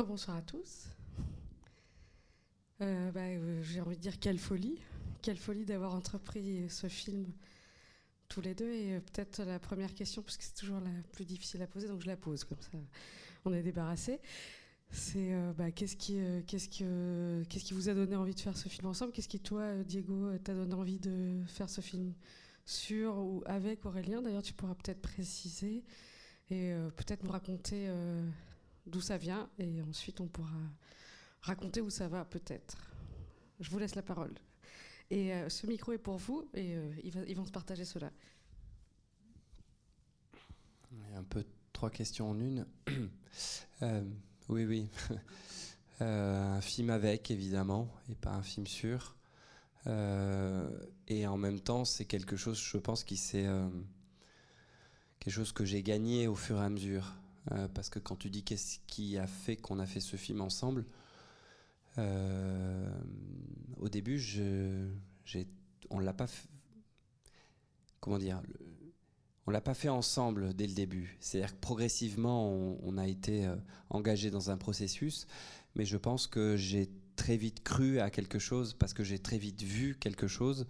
Rebonsoir à tous. Euh, bah, euh, J'ai envie de dire quelle folie, quelle folie d'avoir entrepris ce film tous les deux. Et euh, peut-être la première question, parce que c'est toujours la plus difficile à poser, donc je la pose comme ça, on est débarrassé. C'est bah, qu'est-ce qui, vous a donné envie de faire ce film ensemble? Qu'est-ce qui toi, Diego, t'a donné envie de faire ce film sur ou avec Aurélien? D'ailleurs, tu pourras peut-être préciser et peut-être nous raconter d'où ça vient, et ensuite on pourra raconter où ça va, peut-être. Je vous laisse la parole. Et euh, ce micro est pour vous, et euh, ils, vont se partager cela. Un peu trois questions en une. Euh, oui, oui. Un film avec, évidemment, et pas un film sur. Et en même temps, c'est quelque chose, je pense, qui c'est quelque chose que j'ai gagné au fur et à mesure. Euh, parce que quand tu dis qu'est-ce qui a fait qu'on a fait ce film ensemble, euh, au début, on l'a pas. Comment dire on l'a pas fait ensemble dès le début. C'est-à-dire que progressivement, on, a été euh, engagé dans un processus, mais je pense que j'ai très vite cru à quelque chose parce que j'ai très vite vu quelque chose,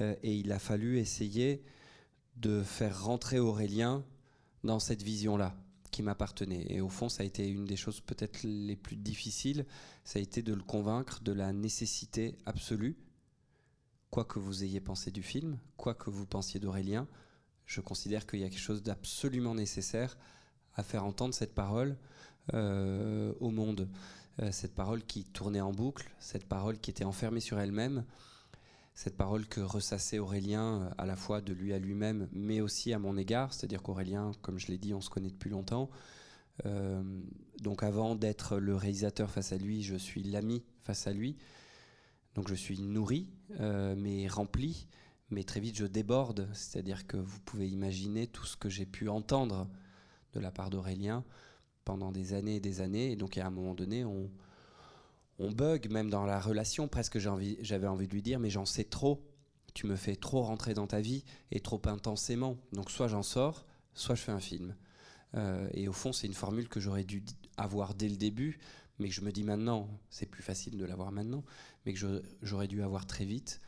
et il a fallu essayer de faire rentrer Aurélien dans cette vision-là m'appartenait. Et au fond, ça a été une des choses peut-être les plus difficiles, ça a été de le convaincre de la nécessité absolue, quoi que vous ayez pensé du film, quoi que vous pensiez d'Aurélien, je considère qu'il y a quelque chose d'absolument nécessaire à faire entendre cette parole euh, au monde. Euh, cette parole qui tournait en boucle, cette parole qui était enfermée sur elle-même, cette parole que ressassait Aurélien euh, à la fois de lui à lui-même, mais aussi à mon égard. C'est-à-dire qu'Aurélien, comme je l'ai dit, on se connaît depuis longtemps. Euh, donc avant d'être le réalisateur face à lui, je suis l'ami face à lui. Donc je suis nourri, euh, mais rempli mais très vite je déborde, c'est-à-dire que vous pouvez imaginer tout ce que j'ai pu entendre de la part d'Aurélien pendant des années et des années, et donc à un moment donné, on, on bug même dans la relation, presque j'avais envie, de lui dire, mais j'en sais trop, tu me fais trop rentrer dans ta vie, et trop intensément, donc soit j'en sors, soit je fais un film. Euh, et au fond, c'est une formule que j'aurais dû avoir dès le début, mais que je me dis maintenant, c'est plus facile de l'avoir maintenant, mais que j'aurais dû avoir très vite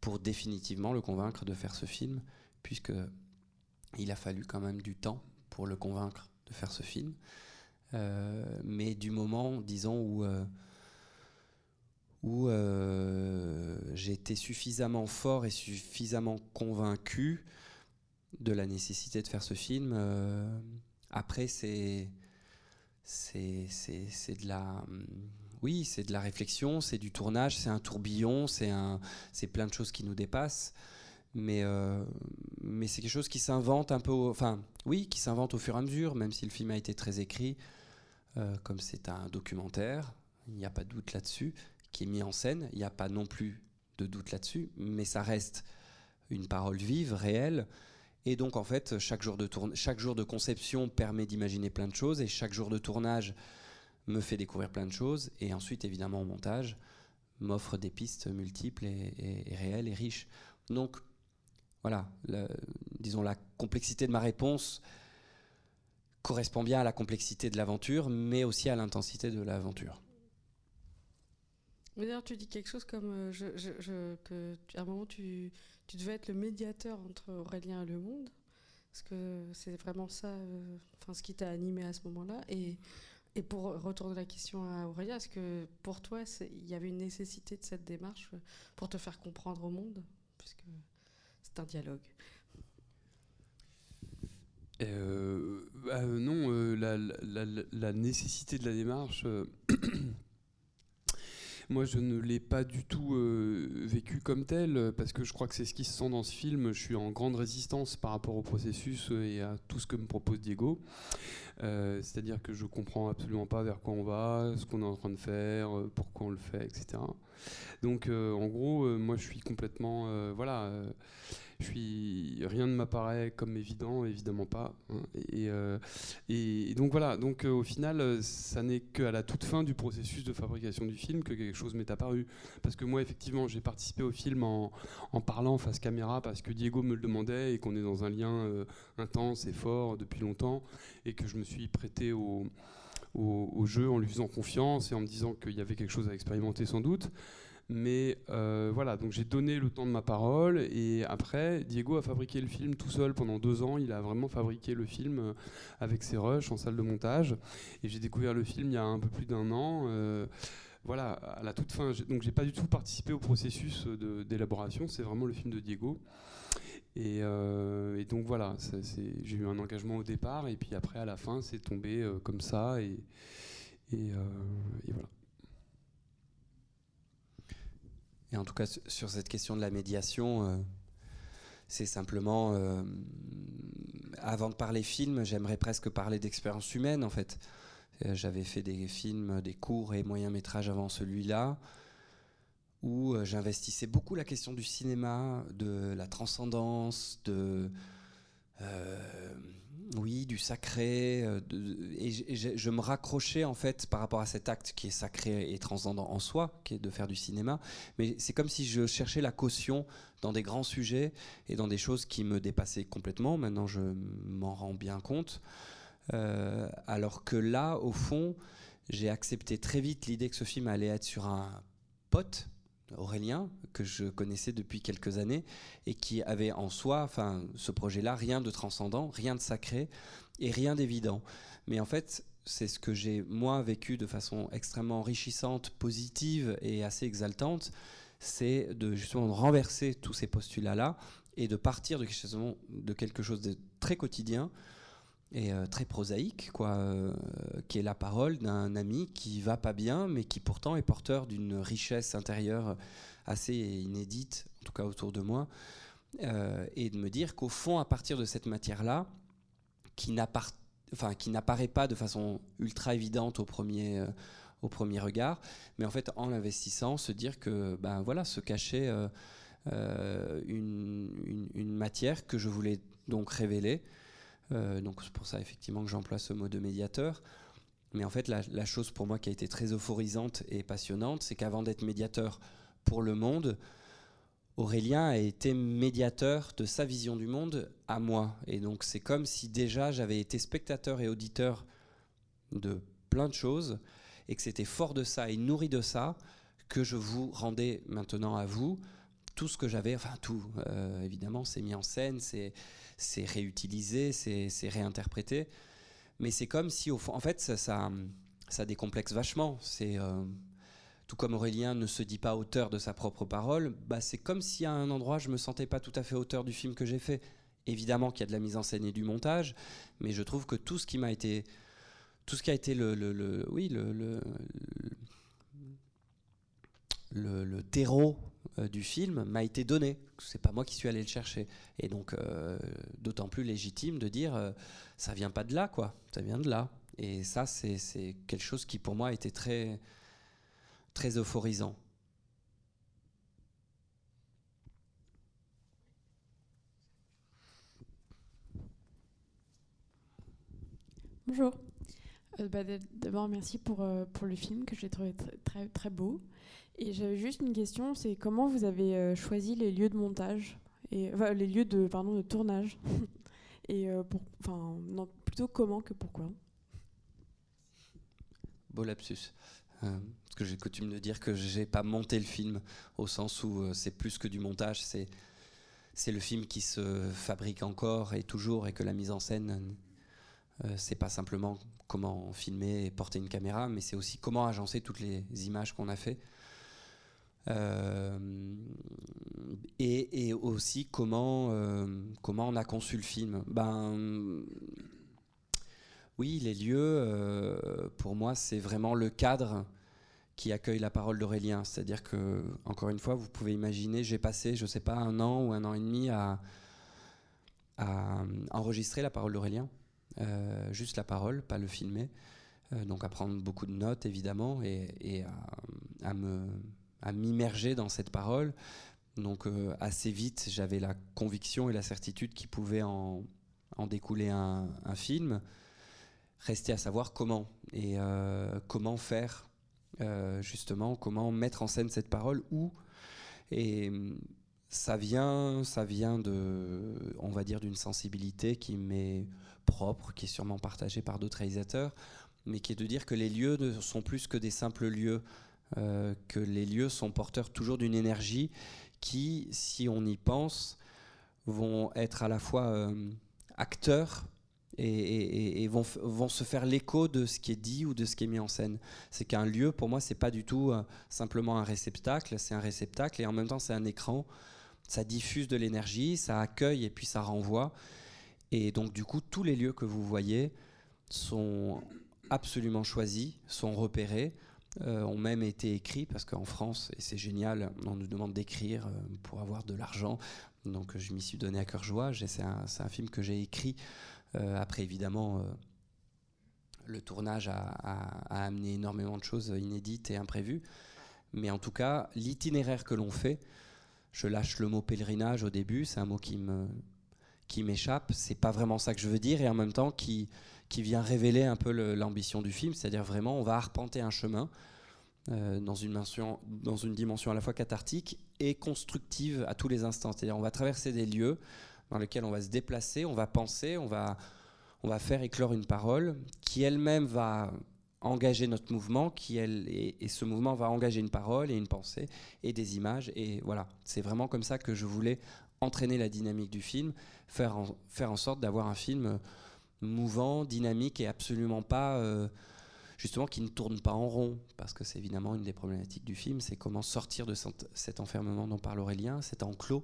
pour définitivement le convaincre de faire ce film, puisque il a fallu quand même du temps pour le convaincre de faire ce film. Euh, mais du moment, disons, où, euh, où euh, été suffisamment fort et suffisamment convaincu de la nécessité de faire ce film, euh, après, c'est. C'est de la. hum, Oui, c'est de la réflexion, c'est du tournage, c'est un tourbillon, c'est un, c'est plein de choses qui nous dépassent. Mais, euh, mais c'est quelque chose qui s'invente un peu. au- Enfin, oui, qui s'invente au fur et à mesure, même si le film a été très écrit, euh, comme c'est un documentaire, il n'y a pas de doute là-dessus, qui est mis en scène, il n'y a pas non plus de doute là-dessus, mais ça reste une parole vive, réelle. Et donc, en fait, chaque jour de, tourn- chaque jour de conception permet d'imaginer plein de choses, et chaque jour de tournage me fait découvrir plein de choses, et ensuite, évidemment, au montage, m'offre des pistes multiples et, réelles et riches. Donc, voilà, disons, la complexité de ma réponse correspond bien à la complexité de l'aventure, mais aussi à l'intensité de l'aventure. Mais d'ailleurs, tu dis quelque chose comme euh, je, que à un moment tu, tu devais être le médiateur entre Aurélien et le monde. Est-ce que c'est vraiment ça, euh, ce qui t'a animé à ce moment-là et, et pour retourner la question à Aurélien, est-ce que pour toi, il y avait une nécessité de cette démarche euh, pour te faire comprendre au monde? Puisque c'est un dialogue. Bah, non, la, la- nécessité de la démarche, moi je ne l'ai pas du tout euh, vécu comme tel, euh, parce que je crois que c'est ce qui se sent dans ce film. Je suis en grande résistance par rapport au processus euh, et à tout ce que me propose Diego. C'est-à-dire que je comprends absolument pas vers quoi on va, ce qu'on est en train de faire, pourquoi on le fait, etc. Donc en gros, moi je suis complètement... voilà. Suis, rien ne m'apparaît comme évident, évidemment pas. hein. Et, euh, et- donc voilà, donc euh, au final, euh, ça n'est qu'à la toute fin du processus de fabrication du film que quelque chose m'est apparu. Parce que moi, effectivement, j'ai participé au film en, parlant face caméra parce que Diego me le demandait et qu'on est dans un lien intense et fort depuis longtemps et que je me suis prêté au, jeu en lui faisant confiance et en me disant qu'il y avait quelque chose à expérimenter sans doute. Mais voilà, donc j'ai donné le temps de ma parole et après, Diego a fabriqué le film tout seul pendant deux ans. Il a vraiment fabriqué le film avec ses rushs en salle de montage. Et j'ai découvert le film il y a un peu plus d'un an voilà, à la toute fin. Donc j'ai pas du tout participé au processus d'élaboration, c'est vraiment le film de Diego. Et, euh, donc voilà, j'ai eu un engagement au départ, et puis après à la fin, c'est tombé euh, comme ça, euh, et, voilà. Et en tout cas, sur cette question de la médiation, c'est simplement, avant de parler film, j'aimerais presque parler d'expérience humaine en fait. Euh, j'avais fait des films, des courts et moyens métrages avant celui-là, où euh, j'investissais beaucoup la question du cinéma, de la transcendance, de euh, oui, du sacré, et, je, me raccrochais en fait par rapport à cet acte qui est sacré et transcendant en soi, qui est de faire du cinéma. Mais c'est comme si je cherchais la caution dans des grands sujets et dans des choses qui me dépassaient complètement. Maintenant, je m'en rends bien compte. Euh, alors que là, au fond, j'ai accepté très vite l'idée que ce film allait être sur un pote, Aurélien, que je connaissais depuis quelques années, et qui avait en soi, enfin, ce projet-là, rien de transcendant, rien de sacré et rien d'évident. Mais en fait, c'est ce que j'ai, moi, vécu de façon extrêmement enrichissante, positive et assez exaltante, c'est de justement renverser tous ces postulats-là et de partir de quelque chose de très quotidien et euh, très prosaïque, quoi, euh, qui est la parole d'un ami qui va pas bien, mais qui pourtant est porteur d'une richesse intérieure assez inédite, en tout cas autour de moi, euh, et de me dire qu'au fond, à partir de cette matière-là, qui n'apparaît pas de façon ultra évidente au premier, au premier regard, mais en fait, en l'investissant, se dire que, ben voilà, se cachait une, une, matière que je voulais donc révéler. Euh, donc c'est pour ça effectivement que j'emploie ce mot de médiateur. Mais en fait, la, chose pour moi qui a été très euphorisante et passionnante, c'est qu'avant d'être médiateur pour le monde, Aurélien a été médiateur de sa vision du monde à moi. Et donc c'est comme si déjà j'avais été spectateur et auditeur de plein de choses, et que c'était fort de ça et nourri de ça que je vous rendais maintenant à vous tout ce que j'avais, enfin tout, euh, évidemment, c'est mis en scène, c'est c'est réutilisé, c'est réinterprété. Mais c'est comme si, au fond, en fait, ça, ça, décomplexe vachement. C'est euh, tout comme Aurélien ne se dit pas auteur de sa propre parole, bah, c'est comme si à un endroit je me sentais pas tout à fait auteur du film que j'ai fait. Évidemment qu'il y a de la mise en scène et du montage, mais je trouve que tout ce qui m'a été, tout ce qui a été le, le, oui, le, le, terreau du film m'a été donné. C'est pas moi qui suis allé le chercher. Et donc, euh, d'autant plus légitime de dire, euh, ça vient pas de là, quoi. Ça vient de là. Et ça, c'est quelque chose qui, pour moi, a été très, très euphorisant. Bonjour. Bah, d'abord, merci pour, pour le film que j'ai trouvé très, très beau. Et j'avais juste une question, c'est comment vous avez euh, choisi les lieux de montage et les lieux de pardon de tournage et euh, pour, enfin plutôt comment que pourquoi? Beau lapsus. Euh, parce que j'ai coutume de dire que j'ai pas monté le film au sens où c'est plus que du montage, c'est c'est le film qui se fabrique encore et toujours et que la mise en scène c'est pas simplement comment filmer et porter une caméra, mais c'est aussi comment agencer toutes les images qu'on a fait. Euh, et, aussi comment, euh, comment on a conçu le film. Ben, oui, les lieux, euh, pour moi, c'est vraiment le cadre qui accueille la parole d'Aurélien. C'est-à-dire que, encore une fois, vous pouvez imaginer, j'ai passé, je ne sais pas, un an ou un an et demi à, enregistrer la parole d'Aurélien, juste la parole, pas le filmer. donc à prendre beaucoup de notes, évidemment, et, à me à m'immerger dans cette parole. Donc euh, assez vite, j'avais la conviction et la certitude qu'il pouvait en, découler un, film. Restait à savoir comment et euh, comment faire euh, justement, comment mettre en scène cette parole où. Et ça vient, ça vient de, on va dire, d'une sensibilité qui m'est propre, qui est sûrement partagée par d'autres réalisateurs, mais qui est de dire que les lieux ne sont plus que des simples lieux, euh, que les lieux sont porteurs toujours d'une énergie qui, si on y pense, vont être à la fois euh, acteurs et, vont, vont, se faire l'écho de ce qui est dit ou de ce qui est mis en scène. C'est qu'un lieu, pour moi, c'est pas du tout euh, simplement un réceptacle, c'est un réceptacle et en même temps c'est un écran. Ça diffuse de l'énergie, ça accueille et puis ça renvoie. Et donc du coup, tous les lieux que vous voyez sont absolument choisis, sont repérés, euh, ont même été écrits parce qu'en France, et c'est génial, on nous demande d'écrire euh, pour avoir de l'argent. Donc je m'y suis donné à cœur joie. C'est un, film que j'ai écrit euh, après, évidemment, le tournage a, amené énormément de choses inédites et imprévues. Mais en tout cas, l'itinéraire que l'on fait, je lâche le mot pèlerinage au début, c'est un mot qui me qui m'échappe, c'est pas vraiment ça que je veux dire, et en même temps qui, qui vient révéler un peu l'ambition du film, c'est-à-dire vraiment on va arpenter un chemin euh, dans, une dimension, à la fois cathartique et constructive à tous les instants. C'est-à-dire on va traverser des lieux, dans lequel on va se déplacer, on va penser, on va, on va faire éclore une parole qui elle-même va engager notre mouvement, qui elle, et, ce mouvement va engager une parole et une pensée et des images. Et voilà, c'est vraiment comme ça que je voulais entraîner la dynamique du film, faire faire en sorte d'avoir un film mouvant, dynamique et absolument pas... Euh, justement qui ne tourne pas en rond, parce que c'est évidemment une des problématiques du film, c'est comment sortir de cet enfermement dont parle Aurélien, cet enclos,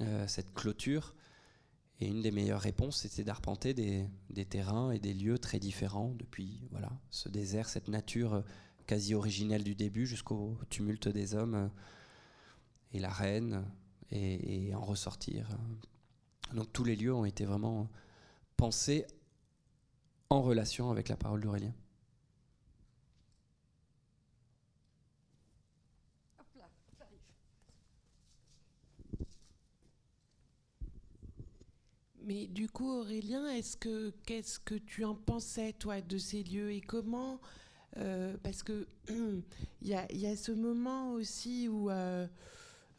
euh, cette clôture, et une des meilleures réponses, c'était d'arpenter des, terrains et des lieux très différents depuis voilà, ce désert, cette nature quasi originelle du début jusqu'au tumulte des hommes euh, et la reine, et, en ressortir. Donc tous les lieux ont été vraiment pensés en relation avec la parole d'Aurélien. Mais du coup, Aurélien, est-ce que qu'est-ce que tu en pensais toi de ces lieux et comment euh, Parce que il y, a, ce moment aussi où euh,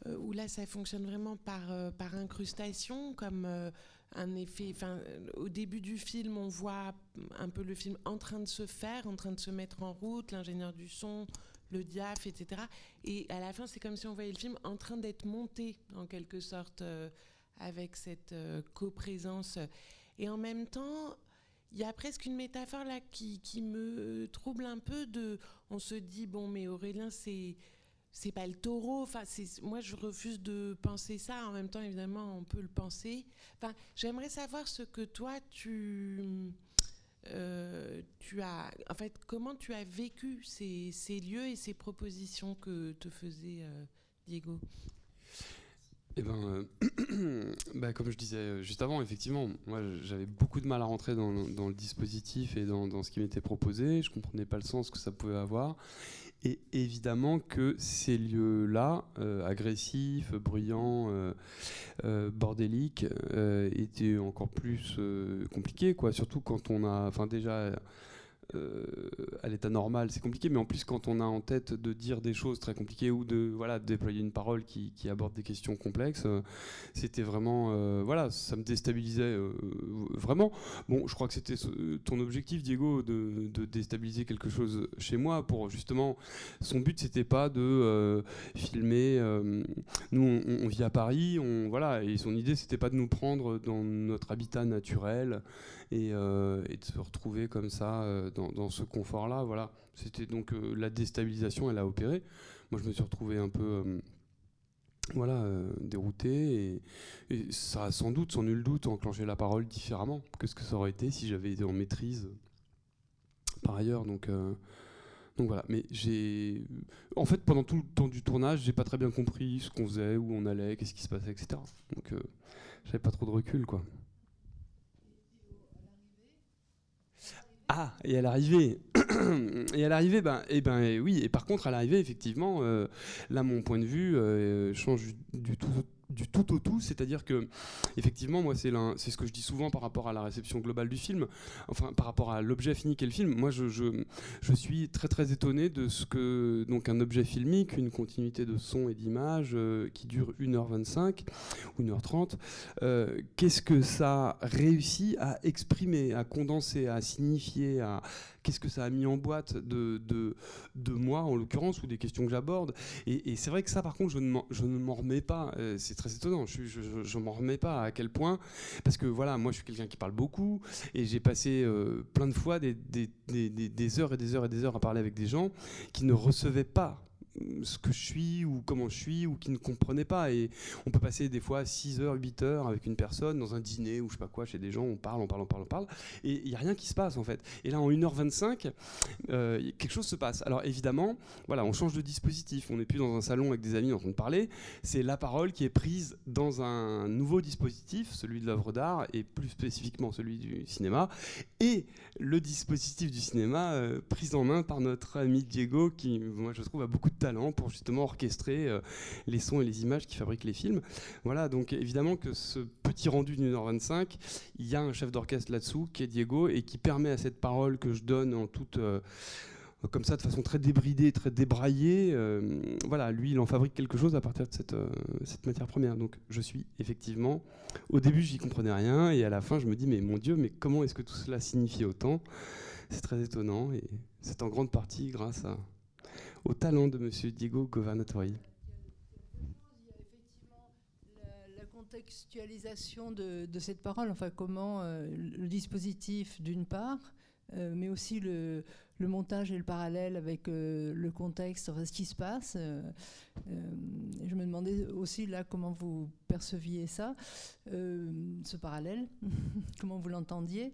où là, ça fonctionne vraiment par euh, par incrustation, comme un effet. Enfin, au début du film, on voit un peu le film en train de se faire, en train de se mettre en route, l'ingénieur du son, le diaph, etc. Et à la fin, c'est comme si on voyait le film en train d'être monté, en quelque sorte avec cette euh, coprésence. Et en même temps, il y a presque une métaphore là qui, qui, me trouble un peu de on se dit bon mais Aurélien c'est c'est pas le taureau enfin moi je refuse de penser ça en même temps évidemment on peut le penser enfin j'aimerais savoir ce que toi tu euh, as en fait comment tu as vécu ces, lieux et ces propositions que te faisait euh, Diego? Eh ben, euh, bah, comme je disais juste avant, effectivement, moi j'avais beaucoup de mal à rentrer dans, le dispositif et dans, ce qui m'était proposé. Je comprenais pas le sens que ça pouvait avoir. Et évidemment que ces lieux-là, euh, agressifs, bruyants, bordéliques, étaient encore plus compliqués, quoi. Surtout quand on a, enfin déjà euh, à l'état normal, c'est compliqué, mais en plus quand on a en tête de dire des choses très compliquées ou de voilà déployer une parole qui, aborde des questions complexes, euh, c'était vraiment euh, voilà, ça me déstabilisait vraiment. Bon, je crois que c'était ton objectif, Diego, de, déstabiliser quelque chose chez moi pour justement son but c'était pas de filmer. nous, on, vit à Paris, on voilà, et son idée c'était pas de nous prendre dans notre habitat naturel et, et de se retrouver comme ça dans, ce confort-là. Voilà, c'était donc euh, la déstabilisation, elle a opéré. Moi, je me suis retrouvé un peu euh, voilà, euh, dérouté. Et, ça a sans doute, sans nul doute, enclenché la parole différemment que ce que ça aurait été si j'avais été en maîtrise par ailleurs. Donc, donc voilà. Mais j'ai. En fait, pendant tout le temps du tournage, j'ai pas très bien compris ce qu'on faisait, où on allait, qu'est-ce qui se passait, etc. Donc, j'avais pas trop de recul, quoi. Ah, et à l'arrivée, et à l'arrivée, ben, et eh ben oui, et par contre à l'arrivée, effectivement, euh, là mon point de vue euh, change du tout du tout au tout, c'est-à-dire que effectivement moi c'est ce que je dis souvent par rapport à la réception globale du film, enfin par rapport à l'objet fini qu'est le film. Moi je, suis très très étonné de ce que donc un objet filmique, une continuité de son et d'image euh, qui dure 1h25 ou 1h30, euh, qu'est-ce que ça réussit à exprimer, à condenser, à signifier, à qu'est-ce que ça a mis en boîte de, de, de moi, en l'occurrence, ou des questions que j'aborde. Et, c'est vrai que ça, par contre, je ne m'en remets pas. Euh, c'est très étonnant. Je ne m'en remets pas à quel point. Parce que voilà, moi, je suis quelqu'un qui parle beaucoup. Et j'ai passé euh, plein de fois des, des, des, des heures et des heures et des heures à parler avec des gens qui ne recevaient pas ce que je suis ou comment je suis ou qui ne comprenaient pas. Et on peut passer des fois 6 heures, 8 heures avec une personne dans un dîner ou je sais pas quoi, chez des gens, on parle, on parle, on parle, on parle, et il n'y a rien qui se passe en fait. Et là, en 1h25, euh, quelque chose se passe. Alors évidemment, voilà, on change de dispositif. On n'est plus dans un salon avec des amis en train de parler. C'est la parole qui est prise dans un nouveau dispositif, celui de l'œuvre d'art et plus spécifiquement celui du cinéma. Et le dispositif du cinéma euh, pris en main par notre ami Diego qui, moi, je trouve, a beaucoup de talent pour justement orchestrer euh, les sons et les images qui fabriquent les films. Voilà, donc évidemment que ce petit rendu d'une heure 25, il y a un chef d'orchestre là-dessous qui est Diego et qui permet à cette parole que je donne en toute euh, comme ça, de façon très débridée, très débraillée. Euh, voilà, lui, il en fabrique quelque chose à partir de cette, cette, matière première. Donc, je suis effectivement, au début, j'y comprenais rien, et à la fin, je me dis, mais mon Dieu, mais comment est-ce que tout cela signifie autant? C'est très étonnant, et c'est en grande partie grâce à, au talent de M. Diego Governatori. Contextualisation de, cette parole, enfin comment euh, le dispositif d'une part, euh, mais aussi le, montage et le parallèle avec euh, le contexte, ce qui se passe. je me demandais aussi là comment vous perceviez ça, ce parallèle, comment vous l'entendiez.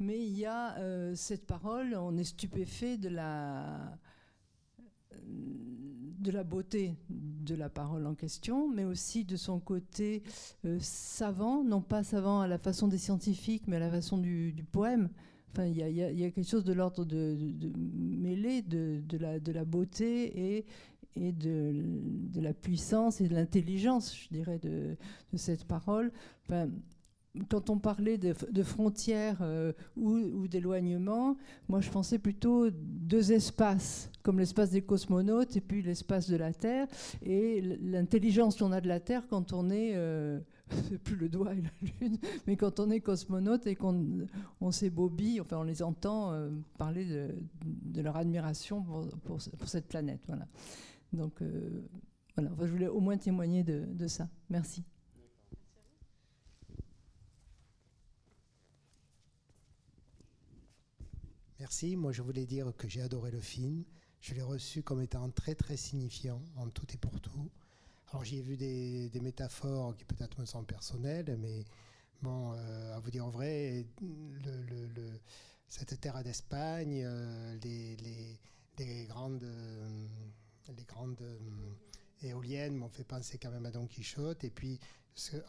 Mais il y a cette parole, on est stupéfait de la de la beauté de la parole en question, mais aussi de son côté euh, savant, non pas savant à la façon des scientifiques, mais à la façon du, poème. Enfin, il y, a quelque chose de l'ordre de, de, la, de la beauté et, de, la puissance et de l'intelligence, je dirais, de, cette parole. Quand on parlait de, frontières euh, ou, d'éloignement, moi je pensais plutôt deux espaces, comme l'espace des cosmonautes et puis l'espace de la Terre, et l'intelligence qu'on a de la Terre quand on est, euh, plus le doigt et la lune, mais quand on est cosmonaute et qu'on on s'ébobille, enfin on les entend euh, parler de, leur admiration pour, cette planète. Voilà. Donc voilà, je voulais au moins témoigner de ça. Merci. Merci. Moi, je voulais dire que j'ai adoré le film. Je l'ai reçu comme étant très, très signifiant en tout et pour tout. Alors, j'y ai vu des, métaphores qui peut-être me semblent personnelles, mais bon, euh, à vous dire vrai, le, cette terre d'Espagne, euh, les, grandes, les grandes euh, éoliennes m'ont fait penser quand même à Don Quichotte. Et puis,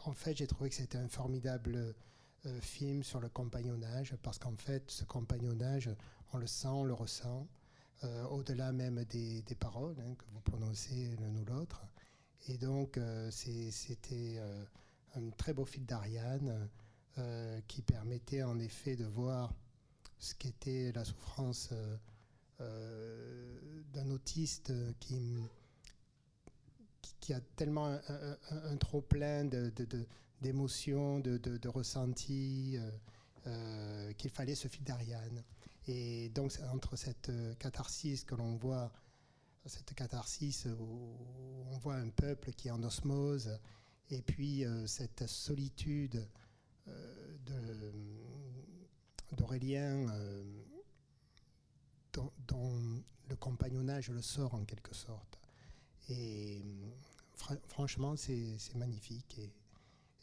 en fait, j'ai trouvé que c'était un formidable euh, film sur le compagnonnage, parce qu'en fait, ce compagnonnage, on le sent, on le ressent, euh, au-delà même des, paroles hein, que vous prononcez l'un ou l'autre. Et donc, euh, c'était un très beau film d'Ariane qui permettait en effet de voir ce qu'était la souffrance d'un autiste qui, qui, a tellement un, trop plein de d'émotions, de, ressentis, euh, euh, qu'il fallait ce fil d'Ariane. Et donc, entre cette euh, catharsis que l'on voit, cette catharsis où on voit un peuple qui est en osmose, et puis cette solitude d'Aurélien, dont, le compagnonnage le sort en quelque sorte. Et franchement, c'est magnifique.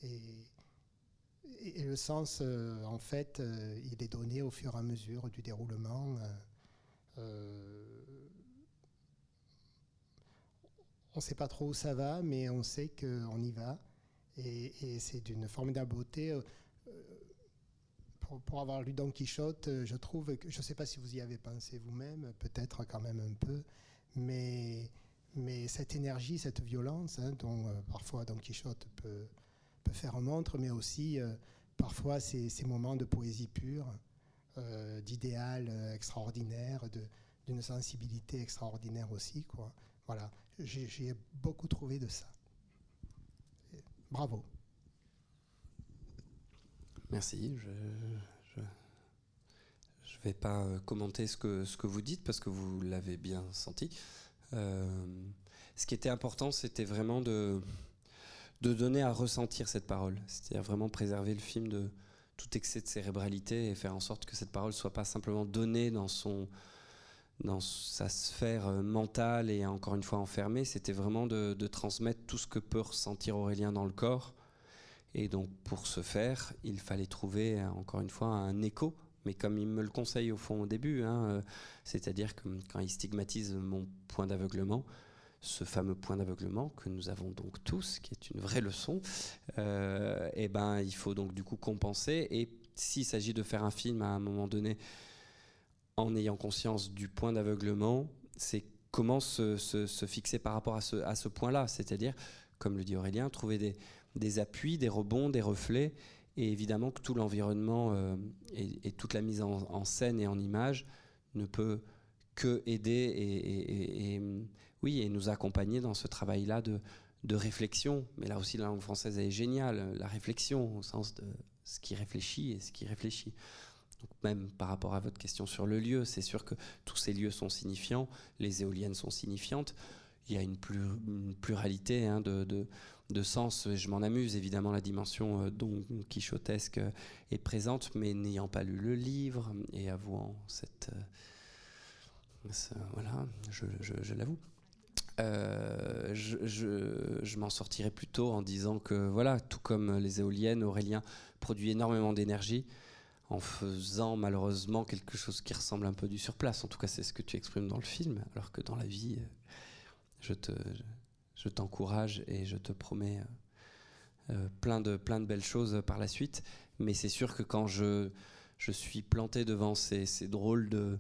Et, le sens, euh, en fait, euh, il est donné au fur et à mesure du déroulement. Euh, on ne sait pas trop où ça va, mais on sait qu'on y va. Et, c'est d'une formidable beauté. Pour, avoir lu Don Quichotte, je trouve que, je ne sais pas si vous y avez pensé vous-même, peut-être quand même un peu, mais, cette énergie, cette violence, hein, dont parfois Don Quichotte peut, peut faire montre, mais aussi euh, parfois ces, moments de poésie pure, euh, d'idéal euh, extraordinaire, d'une sensibilité extraordinaire aussi. Voilà, j'ai beaucoup trouvé de ça. Bravo. Merci. Je, je, vais pas commenter ce que, vous dites parce que vous l'avez bien senti. Ce qui était important, c'était vraiment de, de donner à ressentir cette parole. C'est-à-dire vraiment préserver le film de tout excès de cérébralité et faire en sorte que cette parole soit pas simplement donnée dans son dans sa sphère euh, mentale et encore une fois enfermée, c'était vraiment de, transmettre tout ce que peut ressentir Aurélien dans le corps. Et donc pour ce faire, il fallait trouver encore une fois un écho mais comme il me le conseille au fond au début, hein, euh, c'est-à-dire que quand il stigmatise mon point d'aveuglement, ce fameux point d'aveuglement que nous avons donc tous, qui est une vraie leçon, euh, et eh ben il faut donc du coup compenser. Et s'il s'agit de faire un film à un moment donné en ayant conscience du point d'aveuglement, c'est comment se, fixer par rapport à ce, point-là, c'est-à-dire, comme le dit Aurélien, trouver des, des appuis, des rebonds, des reflets et évidemment que tout l'environnement euh, et, toute la mise en, scène et en image ne peut que aider et, oui, et nous accompagner dans ce travail-là de, réflexion. Mais là aussi, la langue française est géniale, la réflexion au sens de ce qui réfléchit et ce qui réfléchit. Même par rapport à votre question sur le lieu, c'est sûr que tous ces lieux sont signifiants, les éoliennes sont signifiantes. Il y a une, pluralité hein, de, de de sens. Je m'en amuse, évidemment, la dimension euh, quichotesque euh, est présente, mais n'ayant pas lu le livre et avouant cette. Euh, voilà, je, l'avoue. Je, m'en sortirai plutôt en disant que, voilà, tout comme les éoliennes, Aurélien produit énormément d'énergie en faisant malheureusement quelque chose qui ressemble un peu du surplace. En tout cas, c'est ce que tu exprimes dans le film, alors que dans la vie, je te, je t'encourage et je te promets euh, euh, plein, de, plein de belles choses par la suite. Mais c'est sûr que quand je, je suis planté devant ces, ces drôles de,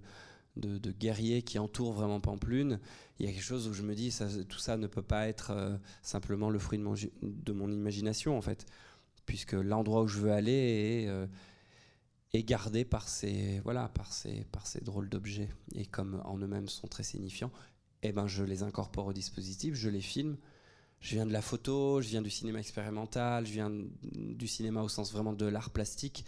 de, guerriers qui entourent vraiment Pamplune, il y a quelque chose où je me dis, ça, tout ça ne peut pas être euh, simplement le fruit de mon, imagination, en fait. Puisque l'endroit où je veux aller est, est gardé par ces, voilà, par ces, par ces drôles d'objets. Et comme en eux-mêmes sont très signifiants, eh ben, je les incorpore au dispositif, je les filme. Je viens de la photo, je viens du cinéma expérimental, je viens du cinéma au sens vraiment de l'art plastique.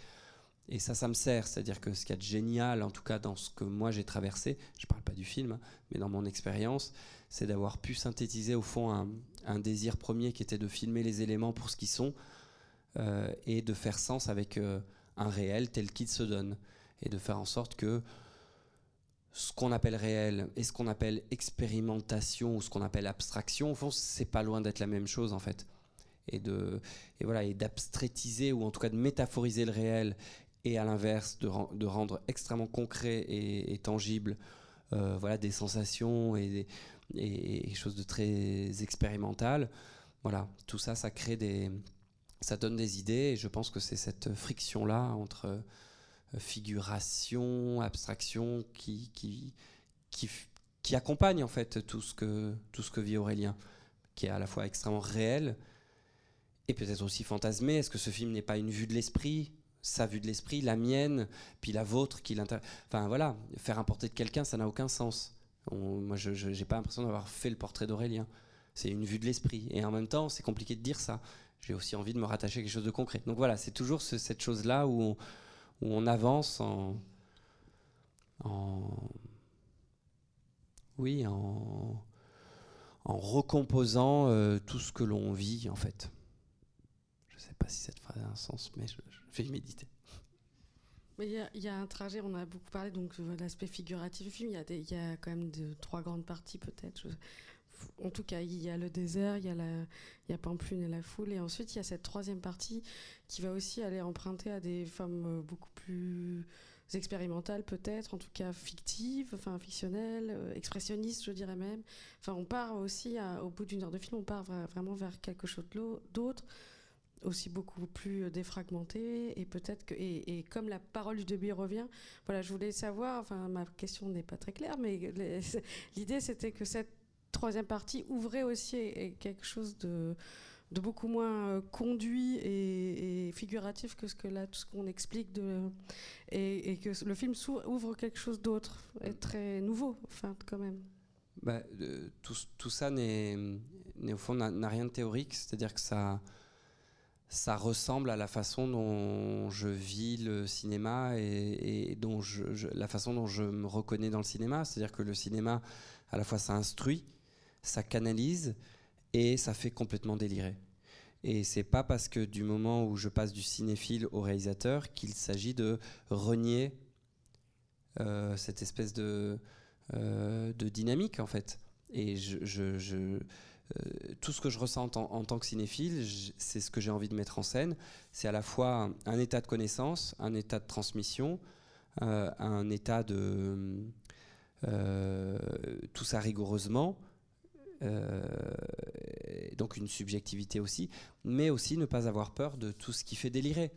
Et ça, ça me sert. C'est-à-dire que ce qu'il y a de génial, en tout cas dans ce que moi j'ai traversé, je ne parle pas du film, hein, mais dans mon expérience, c'est d'avoir pu synthétiser au fond un, désir premier qui était de filmer les éléments pour ce qu'ils sont euh, et de faire sens avec euh, un réel tel qu'il se donne. Et de faire en sorte que ce qu'on appelle réel et ce qu'on appelle expérimentation ou ce qu'on appelle abstraction, au fond, c'est pas loin d'être la même chose en fait. Et de voilà et d'abstraiser ou en tout cas de métaphoriser le réel et à l'inverse de, de, rendre extrêmement concret et, tangible euh, voilà des sensations et, et, et, choses de très expérimentales. Voilà, tout ça, ça crée des ça donne des idées et je pense que c'est cette friction là entre figuration, abstraction qui, qui, qui, qui, accompagne en fait tout ce, que, tout ce que vit Aurélien, qui est à la fois extrêmement réel et peut-être aussi fantasmé. Est-ce que ce film n'est pas une vue de l'esprit? Sa vue de l'esprit, la mienne, puis la vôtre qui l'intéresse. Enfin voilà, faire un portrait de quelqu'un, ça n'a aucun sens. moi, je n'ai pas l'impression d'avoir fait le portrait d'Aurélien. C'est une vue de l'esprit. Et en même temps, c'est compliqué de dire ça. J'ai aussi envie de me rattacher à quelque chose de concret. Donc voilà, c'est toujours cette chose-là où on, avance en, oui, en, en recomposant euh, tout ce que l'on vit en fait. Je sais pas si cette phrase a un sens, mais je, vais y méditer. Il y, a un trajet, on a beaucoup parlé donc de l'aspect figuratif du film. Il y, a quand même trois grandes parties peut-être en tout cas, il y a le désert, il y a, la, y a Pamplune et la foule, et ensuite il y a cette troisième partie qui va aussi aller emprunter à des femmes euh, beaucoup plus expérimentales peut-être, en tout cas fictives, enfin fictionnelles, euh, expressionnistes je dirais même. Enfin on part aussi, au bout d'une heure de film, on part vraiment vers quelque chose d'autre, aussi beaucoup plus défragmenté, et peut-être que, et, comme la parole du début revient, voilà, je voulais savoir, enfin ma question n'est pas très claire, mais l'idée c'était que cette troisième partie ouvrait aussi quelque chose de, de beaucoup moins euh, conduit et, figuratif que ce que là tout ce qu'on explique de et, que le film ouvre quelque chose d'autre très nouveau enfin quand même. Bah, tout, tout, ça n'est au fond n'a rien de théorique c'est-à-dire que ça ça ressemble à la façon dont je vis le cinéma et, dont je, la façon dont je me reconnais dans le cinéma. C'est-à-dire que le cinéma, à la fois, ça instruit, ça canalise et ça fait complètement délirer. Et c'est pas parce que du moment où je passe du cinéphile au réalisateur qu'il s'agit de renier euh, cette espèce de, euh, de dynamique en fait. Et je, euh, tout ce que je ressens en, tant que cinéphile, c'est ce que j'ai envie de mettre en scène. C'est à la fois un, état de connaissance, un état de transmission, euh, un état de euh, tout ça rigoureusement. donc une subjectivité aussi, mais aussi ne pas avoir peur de tout ce qui fait délirer.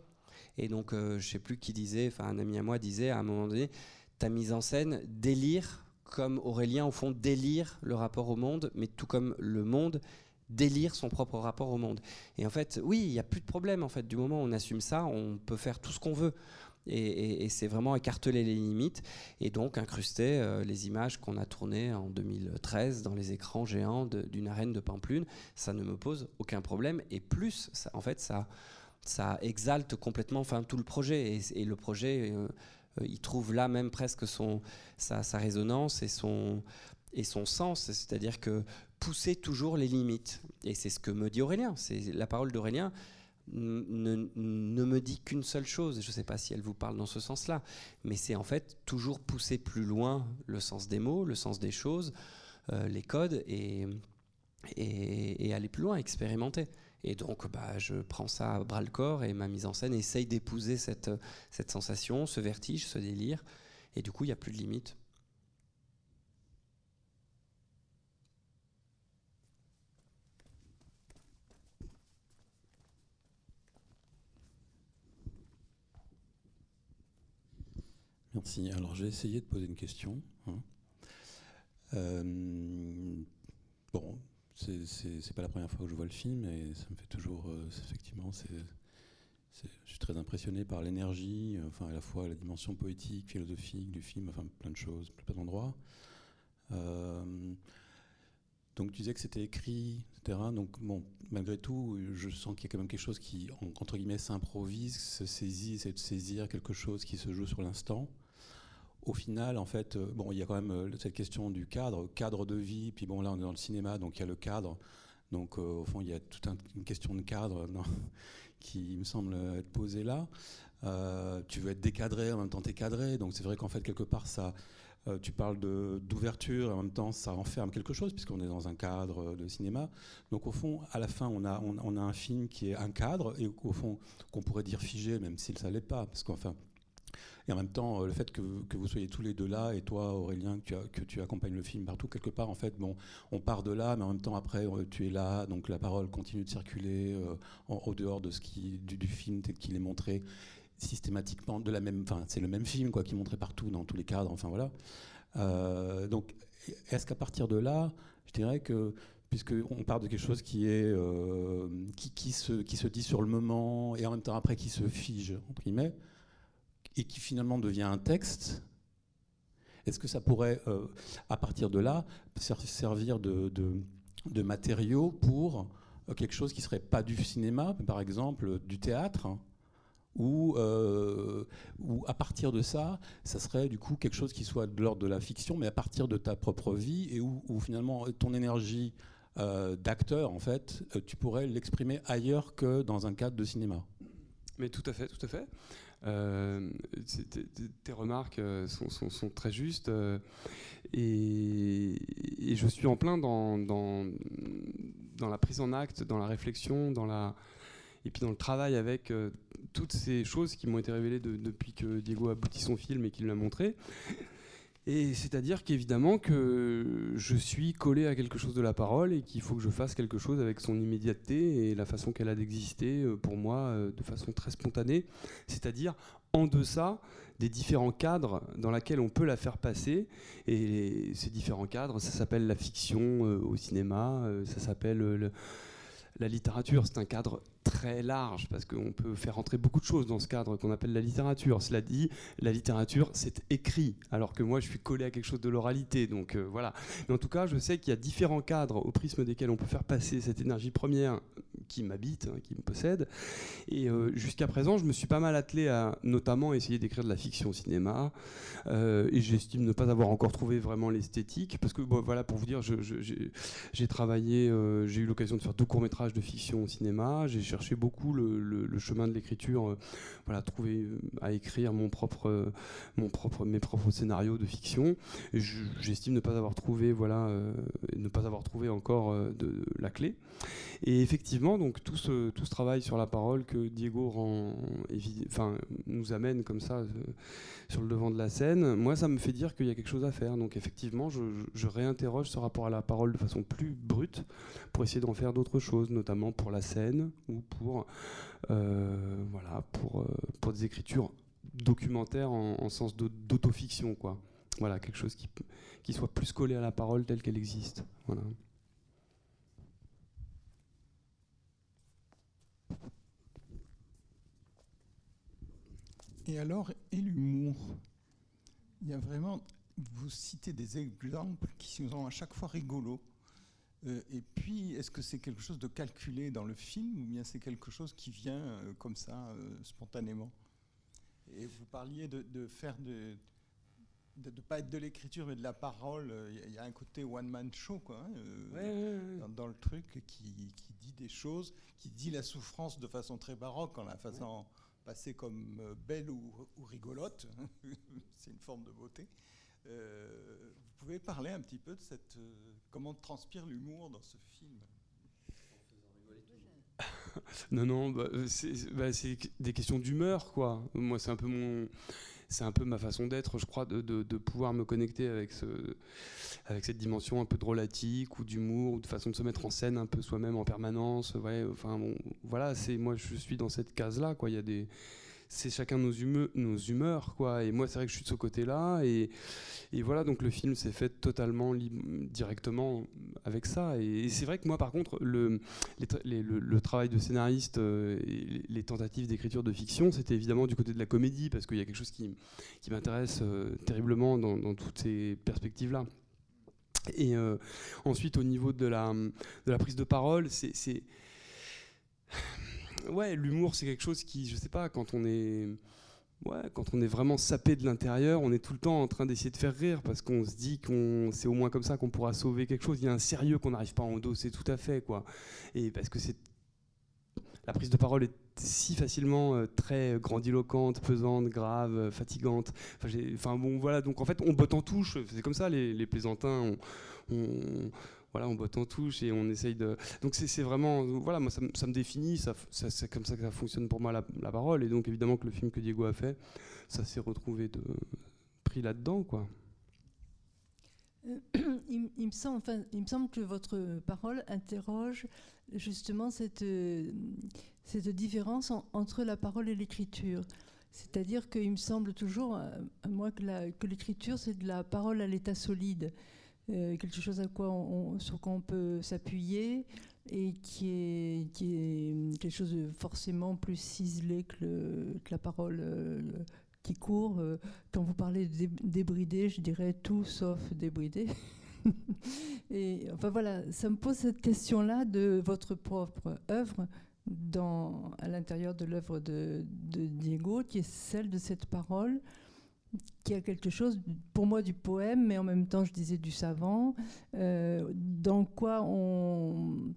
Et donc, je sais plus qui disait, enfin un ami à moi disait à un moment donné, ta mise en scène délire comme Aurélien, au fond, délire le rapport au monde, mais tout comme le monde délire son propre rapport au monde. Et en fait, oui, il n'y a plus de problème. En fait, du moment où on assume ça, on peut faire tout ce qu'on veut. Et, c'est vraiment écarteler les limites et donc incruster euh, les images qu'on a tournées en 2013 dans les écrans géants d'une arène de Pamplune. Ça ne me pose aucun problème. Et plus, en fait, ça, ça exalte complètement tout le projet. Et, le projet. Euh, il trouve là même presque son, sa, résonance et son, et son sens, c'est-à-dire que pousser toujours les limites. Et c'est ce que me dit Aurélien, c'est la parole d'Aurélien. Ne, me dit qu'une seule chose, je ne sais pas si elle vous parle dans ce sens-là, mais c'est en fait toujours pousser plus loin le sens des mots, le sens des choses, euh, les codes, et, et, aller plus loin, expérimenter. Et donc, bah, je prends ça à bras le corps et ma mise en scène essaye d'épouser cette, sensation, ce vertige, ce délire. Et du coup, il n'y a plus de limite. Merci. Alors, j'ai essayé de poser une question. Hein. Euh, bon, c'est pas la première fois que je vois le film et ça me fait toujours. Euh, effectivement, je suis très impressionné par l'énergie, enfin à la fois la dimension poétique, philosophique du film, enfin plein de choses, plein d'endroits. Euh, donc tu disais que c'était écrit, etc. Donc bon, malgré tout, je sens qu'il y a quand même quelque chose qui, entre guillemets, s'improvise, se saisit, essaie de saisir quelque chose qui se joue sur l'instant au final, en fait, euh, bon, il y a quand même euh, cette question du cadre, cadre de vie. Puis bon, là, on est dans le cinéma, donc il y a le cadre. Donc, euh, au fond, il y a toute une question de cadre qui me semble être posée là. tu veux être décadré, en même temps, tu es cadré. Donc, c'est vrai qu'en fait, quelque part, ça. tu parles d'ouverture, en même temps, ça enferme quelque chose, puisqu'on est dans un cadre de cinéma. Donc, au fond, à la fin, on a, on, a un film qui est un cadre, et au fond, qu'on pourrait dire figé, même s'il ne l'est pas. Parce qu'enfin, et en même temps, euh, le fait que, vous soyez tous les deux là, et toi, Aurélien, que tu, accompagnes le film partout, quelque part, en fait, bon, on part de là, mais en même temps, après, euh, tu es là, donc la parole continue de circuler euh, au dehors de ce qui, du, film tel qu'il est montré systématiquement de la même, enfin, c'est le même film, quoi, qui est montré partout, dans tous les cadres, enfin voilà. donc, est-ce qu'à partir de là, je dirais que puisqu'on part de quelque chose qui est qui, se, qui se dit sur le moment et en même temps après qui se fige entre guillemets et qui finalement devient un texte, est-ce que ça pourrait, euh, à partir de là, servir de, de, matériau pour euh, quelque chose qui serait pas du cinéma, par exemple du théâtre euh, ou à partir de ça, ça serait du coup quelque chose qui soit de l'ordre de la fiction, mais à partir de ta propre vie, et où, finalement ton énergie d'acteur, en fait, tu pourrais l'exprimer ailleurs que dans un cadre de cinéma? Mais tout à fait, tout à fait. Euh, tes remarques euh, sont, très justes euh, et, je suis en plein dans, la prise en acte, dans la réflexion, dans la, et puis dans le travail avec toutes ces choses qui m'ont été révélées depuis que Diego a abouti son film et qu'il l'a montré. Et c'est-à-dire qu'évidemment que je suis collé à quelque chose de la parole et qu'il faut que je fasse quelque chose avec son immédiateté et la façon qu'elle a d'exister euh, pour moi euh, de façon très spontanée, c'est-à-dire en deçà des différents cadres dans lesquels on peut la faire passer. Et ces différents cadres, ça s'appelle la fiction euh, au cinéma, ça s'appelle la littérature, c'est un cadre très large parce qu'on peut faire entrer beaucoup de choses dans ce cadre qu'on appelle la littérature. Cela dit, la littérature, c'est écrit, alors que moi, je suis collé à quelque chose de l'oralité. Donc euh, voilà. Mais en tout cas, je sais qu'il y a différents cadres au prisme desquels on peut faire passer cette énergie première qui m'habite, hein, qui me possède. Et euh, jusqu'à présent, je me suis pas mal attelé à notamment essayer d'écrire de la fiction au cinéma. Euh, et j'estime ne pas avoir encore trouvé vraiment l'esthétique. Parce que, voilà, pour vous dire, j'ai travaillé, euh, j'ai eu l'occasion de faire deux courts-métrages de fiction au cinéma. J'ai cherché beaucoup le, chemin de l'écriture, voilà, trouver à écrire mon propre, mon propre, mes propres scénarios de fiction. J'estime ne pas avoir trouvé, voilà, ne pas avoir trouvé encore la clé. Et effectivement, donc tout ce, travail sur la parole que Diego nous amène comme ça euh, sur le devant de la scène, moi ça me fait dire qu'il y a quelque chose à faire. Donc effectivement, je, réinterroge ce rapport à la parole de façon plus brute pour essayer d'en faire d'autres choses, notamment pour la scène ou pour, euh, voilà, euh, pour des écritures documentaires en, en sens d'autofiction, quoi. Voilà, quelque chose qui, qui soit plus collé à la parole telle qu'elle existe. Voilà. Et alors, et l'humour? Il y a vraiment, vous citez des exemples qui sont à chaque fois rigolos. Euh, et puis, est-ce que c'est quelque chose de calculé dans le film ou bien c'est quelque chose qui vient euh, comme ça, euh, spontanément? Et vous parliez de, faire de de ne pas être de l'écriture mais de la parole. Il y, a un côté one-man show quoi, hein, Dans, le truc qui, qui, dit des choses, qui dit la souffrance de façon très baroque en la faisant passer comme euh, belle ou, rigolote, c'est une forme de beauté. Euh, vous pouvez parler un petit peu de cette euh, comment transpire l'humour dans ce film? Non, non, bah, bah, c'est des questions d'humeur, quoi. Moi, c'est un peu mon, c'est un peu ma façon d'être, je crois, de, de, pouvoir me connecter avec, ce, avec cette dimension un peu drôlatique ou d'humour ou de façon de se mettre en scène un peu soi-même en permanence. Ouais, enfin, bon, voilà, c'est moi, je suis dans cette case-là. Il y a des c'est chacun nos, humeurs, quoi. Et moi, c'est vrai que je suis de ce côté-là. Et, voilà, donc le film s'est fait totalement directement avec ça. Et, c'est vrai que moi, par contre, le, travail de scénariste euh, et les tentatives d'écriture de fiction, c'était évidemment du côté de la comédie, parce qu'il y a quelque chose qui, m'intéresse euh, terriblement dans, toutes ces perspectives-là. Et euh, ensuite, au niveau de la prise de parole, c'est ouais, l'humour, c'est quelque chose qui, je sais pas, quand on est. Ouais, quand on est vraiment sapé de l'intérieur, on est tout le temps en train d'essayer de faire rire parce qu'on se dit qu'on c'est au moins comme ça qu'on pourra sauver quelque chose. Il y a un sérieux qu'on n'arrive pas à endosser tout à fait, quoi. Et parce que c'est la prise de parole est si facilement euh, très grandiloquente, pesante, grave, euh, fatigante. Enfin, bon, voilà. Donc en fait, on botte en touche. C'est comme ça les, plaisantins. Voilà, on botte en touche et on essaye de. Donc c'est vraiment, voilà, moi ça, me définit, c'est comme ça que ça fonctionne pour moi la, parole. Et donc évidemment que le film que Diego a fait, ça s'est retrouvé pris là-dedans, quoi. Euh, il, me semble, enfin, il me semble que votre parole interroge justement cette, cette différence entre la parole et l'écriture. C'est-à-dire qu'il me semble toujours, à moi, que l'écriture, c'est de la parole à l'état solide. Euh, quelque chose à quoi sur quoi on peut s'appuyer et qui est, qui est quelque chose de forcément plus ciselé que, la parole euh, qui court. Euh, quand vous parlez de débridé, je dirais tout sauf débridé. et enfin voilà, ça me pose cette question-là de votre propre œuvre dans, à l'intérieur de l'œuvre de Diego, qui est celle de cette parole qui a quelque chose, pour moi, du poème, mais en même temps, je disais du savant, euh, dans quoi on...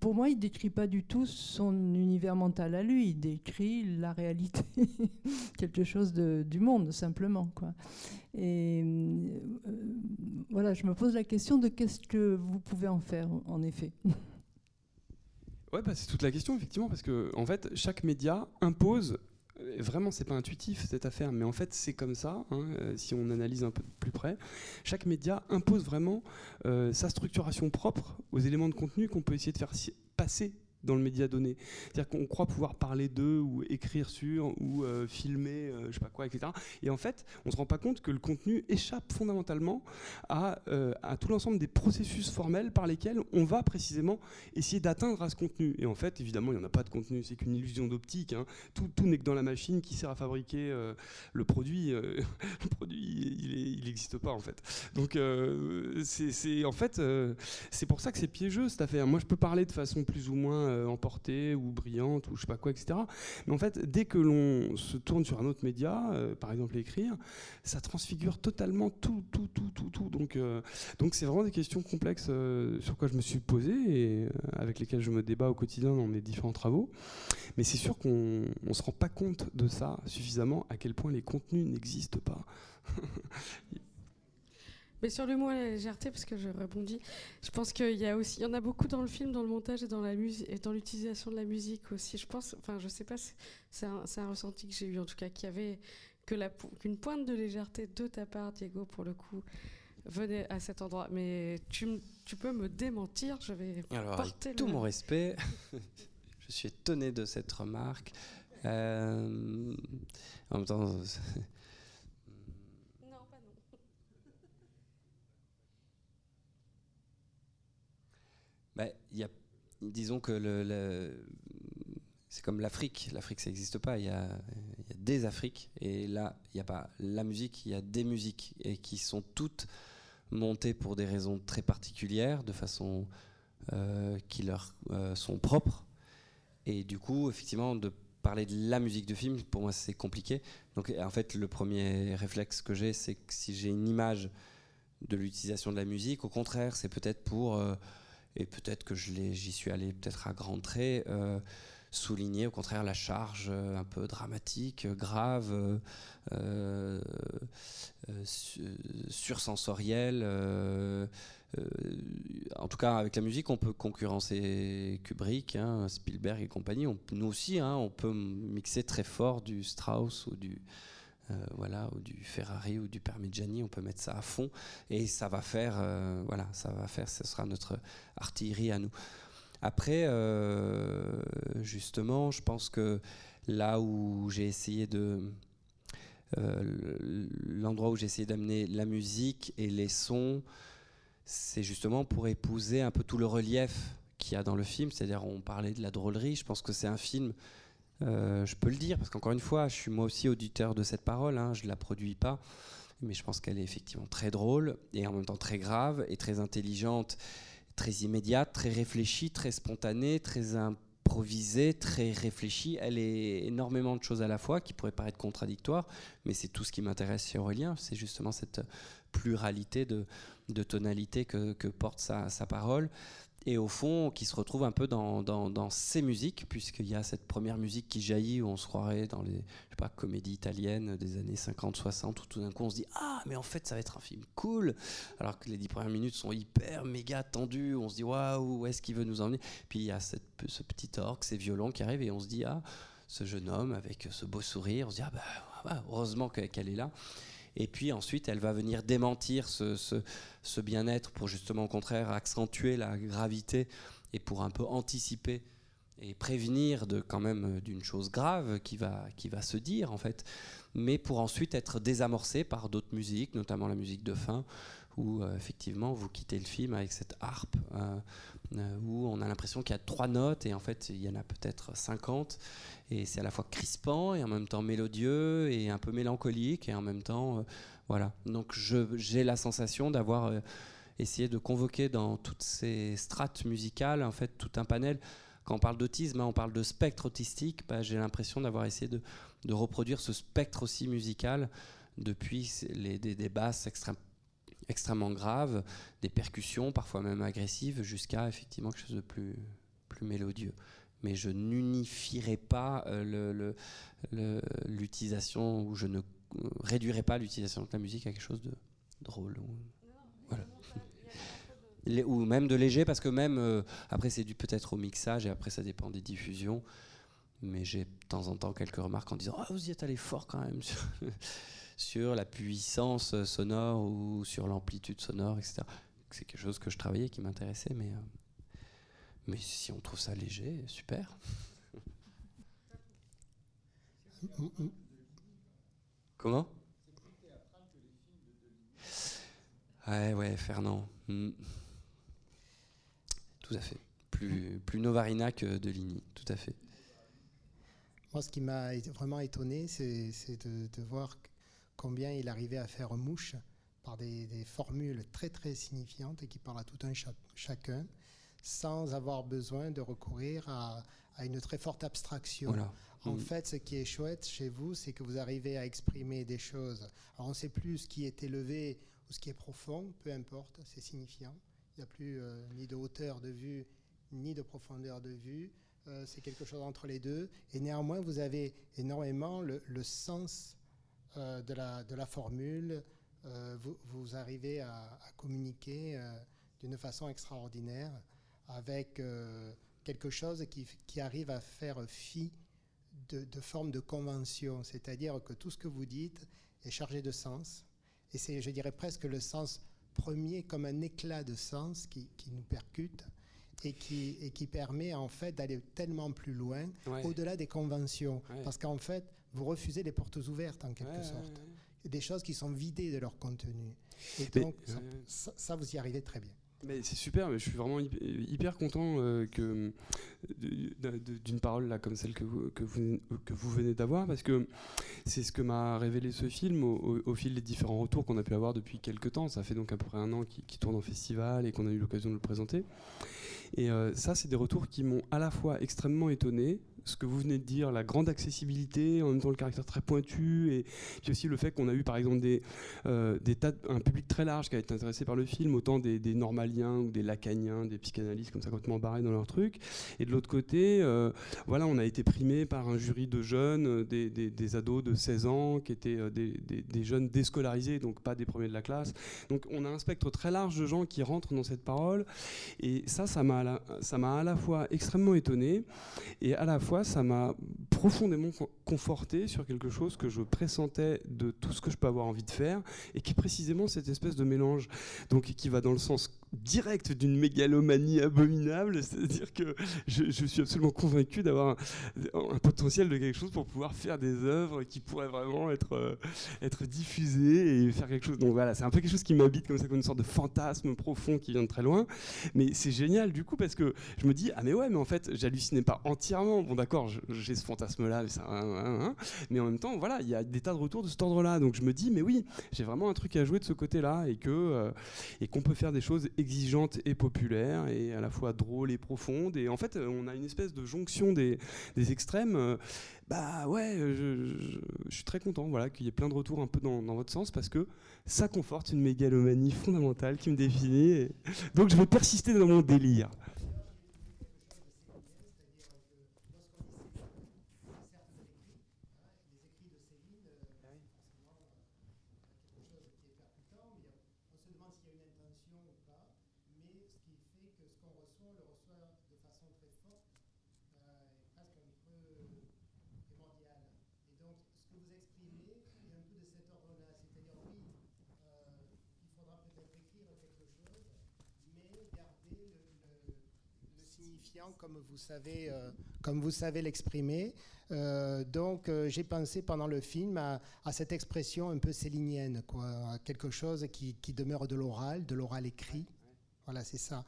Pour moi, il décrit pas du tout son univers mental à lui, il décrit la réalité, quelque chose de, du monde, simplement. Et euh, voilà, je me pose la question de qu'est-ce que vous pouvez en faire, en effet. Ouais, bah, c'est toute la question, effectivement, parce que en fait, chaque média impose vraiment, c'est pas intuitif cette affaire, mais en fait, c'est comme ça. Hein, euh, si on analyse un peu plus près, chaque média impose vraiment euh, sa structuration propre aux éléments de contenu qu'on peut essayer de faire passer dans le média donné. C'est-à-dire qu'on croit pouvoir parler d'eux ou écrire sur ou euh, filmer, euh, je sais pas quoi, etc. Et en fait, on se rend pas compte que le contenu échappe fondamentalement à, euh, à tout l'ensemble des processus formels par lesquels on va précisément essayer d'atteindre à ce contenu. Et en fait, évidemment, il n'y en a pas de contenu, c'est qu'une illusion d'optique. Hein. Tout, tout n'est que dans la machine qui sert à fabriquer le produit. le produit, il n'existe pas en fait. Donc, c'est en fait, c'est pour ça que c'est piégeux cette affaire. Moi, je peux parler de façon plus ou moins euh, emportée ou brillante ou je sais pas quoi, etc. Mais en fait, dès que l'on se tourne sur un autre média, euh, par exemple écrire, ça transfigure totalement tout, tout, tout, tout, tout. Donc, euh, donc c'est vraiment des questions complexes euh, sur quoi je me suis posé et avec lesquelles je me débat au quotidien dans mes différents travaux. Mais c'est sûr qu'on ne se rend pas compte de ça suffisamment, à quel point les contenus n'existent pas. Mais sur le mot la légèreté, parce que je rebondis, je pense qu'il y a aussi, il y en a beaucoup dans le film, dans le montage et dans la musique et dans l'utilisation de la musique aussi. Je pense, enfin, je sais pas, c'est- un, ressenti que j'ai eu en tout cas, qu'il y avait que la qu'une pointe de légèreté de ta part, Diego, pour le coup, venait à cet endroit. Mais tu, tu peux me démentir, je vais Alors, porter avec tout le- mon respect, je suis étonné de cette remarque. Euh, en même temps, Non, pas non. Bah, disons que c'est comme l'Afrique. L'Afrique, ça n'existe pas. Il y a, il y a des Afriques. Et là, il n'y a pas la musique, il y a des musiques. Et qui sont toutes montées pour des raisons très particulières, de façon euh, qui leur euh, sont propres. Et du coup, effectivement, de parler de la musique de film, pour moi, c'est compliqué. Donc, en fait, le premier réflexe que j'ai, c'est que si j'ai une image de l'utilisation de la musique, au contraire, c'est peut-être pour, euh, et peut-être que j'y suis allé peut-être à grands traits, euh, souligner au contraire la charge euh, un peu dramatique, euh, grave, euh, euh, en tout cas, avec la musique, on peut concurrencer Kubrick, hein, Spielberg et compagnie. Nous aussi, hein, on peut mixer très fort du Strauss ou du, voilà, ou du Ferrari ou du Parmigiani. On peut mettre ça à fond et ça va faire, euh, voilà, ça va faire, ce sera notre artillerie à nous. Après, euh, justement, je pense que là où j'ai essayé de euh, l'endroit où j'ai essayé d'amener la musique et les sons, c'est justement pour épouser un peu tout le relief qu'il y a dans le film. C'est-à-dire, on parlait de la drôlerie. Je pense que c'est un film, euh, je peux le dire, parce qu'encore une fois, je suis moi aussi auditeur de cette parole. hein, je ne la produis pas. Mais je pense qu'elle est effectivement très drôle et en même temps très grave et très intelligente, très immédiate, très réfléchie, très spontanée, très improvisée, très réfléchie. Elle est énormément de choses à la fois qui pourraient paraître contradictoires, mais c'est tout ce qui m'intéresse chez Aurélien. C'est justement cette pluralité de, de tonalités que, porte sa parole. Et au fond, qui se retrouve un peu dans, dans, ces musiques, puisqu'il y a cette première musique qui jaillit où on se croirait dans les je sais pas, comédies italiennes des années 50-60, où tout d'un coup on se dit Ah, mais en fait, ça va être un film cool. Alors que les dix premières minutes sont hyper méga tendues, on se dit Waouh, où est-ce qu'il veut nous emmener? Puis il y a cette, ce petit orgue, ces violons qui arrivent, et on se dit Ah, ce jeune homme avec ce beau sourire, on se dit Ah, bah, heureusement que- qu'elle est là. Et puis ensuite, elle va venir démentir ce, bien-être pour justement au contraire accentuer la gravité et pour un peu anticiper et prévenir de quand même d'une chose grave qui va, qui va se dire en fait, mais pour ensuite être désamorcé par d'autres musiques, notamment la musique de fin, où euh, effectivement vous quittez le film avec cette harpe euh, où on a l'impression qu'il y a trois notes et en fait il y en a peut-être 50 et c'est à la fois crispant et en même temps mélodieux et un peu mélancolique et en même temps euh, voilà. Donc j'ai la sensation d'avoir euh, essayé de convoquer dans toutes ces strates musicales en fait tout un panel. Quand on parle d'autisme hein, on parle de spectre autistique bah, j'ai l'impression d'avoir essayé de, reproduire ce spectre aussi musical depuis les, des, des basses extrêmes extrêmement graves, des percussions parfois même agressives, jusqu'à effectivement quelque chose de plus, plus mélodieux. Mais je n'unifierai pas euh, le- le- le- l'utilisation, ou je ne euh, réduirai pas l'utilisation de la musique à quelque chose de drôle. ou- voilà. Les- ou même de léger, parce que même, euh, après c'est dû peut-être au mixage, et après ça dépend des diffusions, mais j'ai de temps en temps quelques remarques en disant « Ah, vous y êtes allé fort quand même !» Sur, la puissance sonore ou sur l'amplitude sonore, etc. C'est quelque chose que je travaillais, qui m'intéressait, mais, euh, mais si on trouve ça léger, super. Comment? Ouais, ouais, Fernand. Hmm. Tout à fait. Plus, plus Novarina que Deligny, tout à fait. Moi, ce qui m'a vraiment étonné, c'est de, de voir combien il arrivait à faire mouche par des, des formules très très signifiantes et qui parlent à tout un cha- chacun. sans avoir besoin de recourir à, à une très forte abstraction. Voilà. En Mm. fait, ce qui est chouette chez vous, c'est que vous arrivez à exprimer des choses. Alors, on ne sait plus ce qui est élevé ou ce qui est profond, peu importe, c'est signifiant. Il n'y a plus euh, ni de hauteur de vue, ni de profondeur de vue. Euh, c'est quelque chose entre les deux. Et néanmoins, vous avez énormément le, le sens euh, de, la, de la formule. Euh, vous, vous arrivez à, à communiquer euh, d'une façon extraordinaire avec quelque chose qui, qui arrive à faire fi de, de forme de convention. C'est-à-dire que tout ce que vous dites est chargé de sens. Et c'est, je dirais, presque le sens premier, comme un éclat de sens qui, qui nous percute et qui, et qui permet en fait d'aller tellement plus loin, Ouais. au-delà des conventions. Ouais. Parce qu'en fait, vous refusez les portes ouvertes en quelque Ouais, sorte. ouais, ouais. Des choses qui sont vidées de leur contenu. Et Mais, donc, ça, ouais. ça- ça, vous y arrivez très bien. Mais c'est super, mais je suis vraiment hyp- hyper content euh, que d'une parole là comme celle que vous, que vous, que vous venez d'avoir, parce que c'est ce que m'a révélé ce film au, au- au fil des différents retours qu'on a pu avoir depuis quelques temps. Ça fait donc à peu près un an qu'il qu'il tourne en festival et qu'on a eu l'occasion de le présenter. Et euh, ça, c'est des retours qui m'ont à la fois extrêmement étonné, ce que vous venez de dire, la grande accessibilité, en même temps le caractère très pointu, et puis aussi le fait qu'on a eu par exemple des, euh, un public très large qui a été intéressé par le film, autant des, normaliens ou des lacaniens, des psychanalystes comme ça complètement barrés dans leur truc. Et de l'autre côté, euh, voilà, on a été primé par un jury de jeunes, euh, des, des- ados de 16 ans, qui étaient des, jeunes déscolarisés, donc pas des premiers de la classe. Donc on a un spectre très large de gens qui rentrent dans cette parole. Et ça, ça m'a à la- à la fois extrêmement étonné et à la fois ça m'a profondément con- conforté sur quelque chose que je pressentais de tout ce que je peux avoir envie de faire et qui est précisément cette espèce de mélange donc qui va dans le sens direct d'une mégalomanie abominable c'est-à-dire que je, suis absolument convaincu d'avoir un, potentiel de quelque chose pour pouvoir faire des œuvres qui pourraient vraiment être euh, être diffusées et faire quelque chose. Donc voilà c'est un peu quelque chose qui m'habite comme ça comme une sorte de fantasme profond qui vient de très loin. Mais c'est génial du coup parce que je me dis ah mais ouais mais en fait j'hallucinais pas entièrement. Bon d'accord j'ai ce fantasme là mais, ça, hein, hein, hein. mais en même temps voilà il y a des tas de retours de cet ordre là donc je me dis mais oui j'ai vraiment un truc à jouer de ce côté là et euh, et qu'on peut faire des choses exigeantes et populaires et à la fois drôles et profondes et en fait euh, on a une espèce de jonction des, des extrêmes. Euh, bah ouais je, je- je suis très content voilà qu'il y ait plein de retours un peu dans, dans votre sens parce que ça conforte une mégalomanie fondamentale qui me définit et- donc je vais persister dans mon délire comme vous savez, euh, comme vous savez l'exprimer. Euh, donc euh, j'ai pensé pendant le film à, à cette expression un peu célinienne, quoi, à quelque chose qui, qui demeure de l'oral, de l'oral écrit. Voilà, c'est ça.